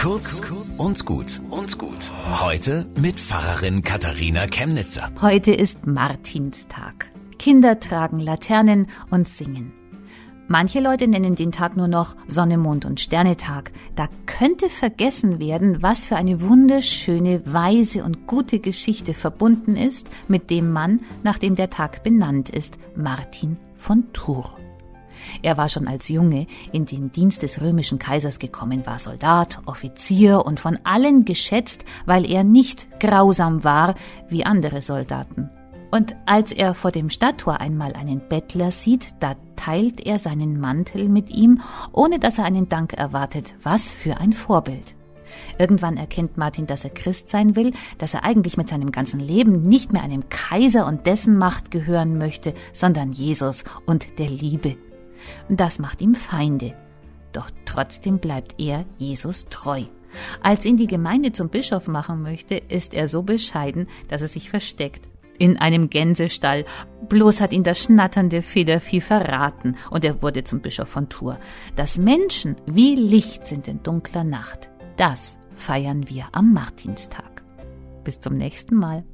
Kurz und gut und gut. Heute mit Pfarrerin Katharina Chemnitzer. Heute ist Martinstag. Kinder tragen Laternen und singen. Manche Leute nennen den Tag nur noch Sonne, Mond und Sternetag. Da könnte vergessen werden, was für eine wunderschöne, weise und gute Geschichte verbunden ist mit dem Mann, nach dem der Tag benannt ist, Martin von Tours. Er war schon als Junge in den Dienst des römischen Kaisers gekommen, war Soldat, Offizier und von allen geschätzt, weil er nicht grausam war wie andere Soldaten. Und als er vor dem Stadttor einmal einen Bettler sieht, da teilt er seinen Mantel mit ihm, ohne dass er einen Dank erwartet. Was für ein Vorbild. Irgendwann erkennt Martin, dass er Christ sein will, dass er eigentlich mit seinem ganzen Leben nicht mehr einem Kaiser und dessen Macht gehören möchte, sondern Jesus und der Liebe das macht ihm Feinde. Doch trotzdem bleibt er Jesus treu. Als ihn die Gemeinde zum Bischof machen möchte, ist er so bescheiden, dass er sich versteckt. In einem Gänsestall. Bloß hat ihn das schnatternde Federvieh verraten und er wurde zum Bischof von Tours. Dass Menschen wie Licht sind in dunkler Nacht. Das feiern wir am Martinstag. Bis zum nächsten Mal.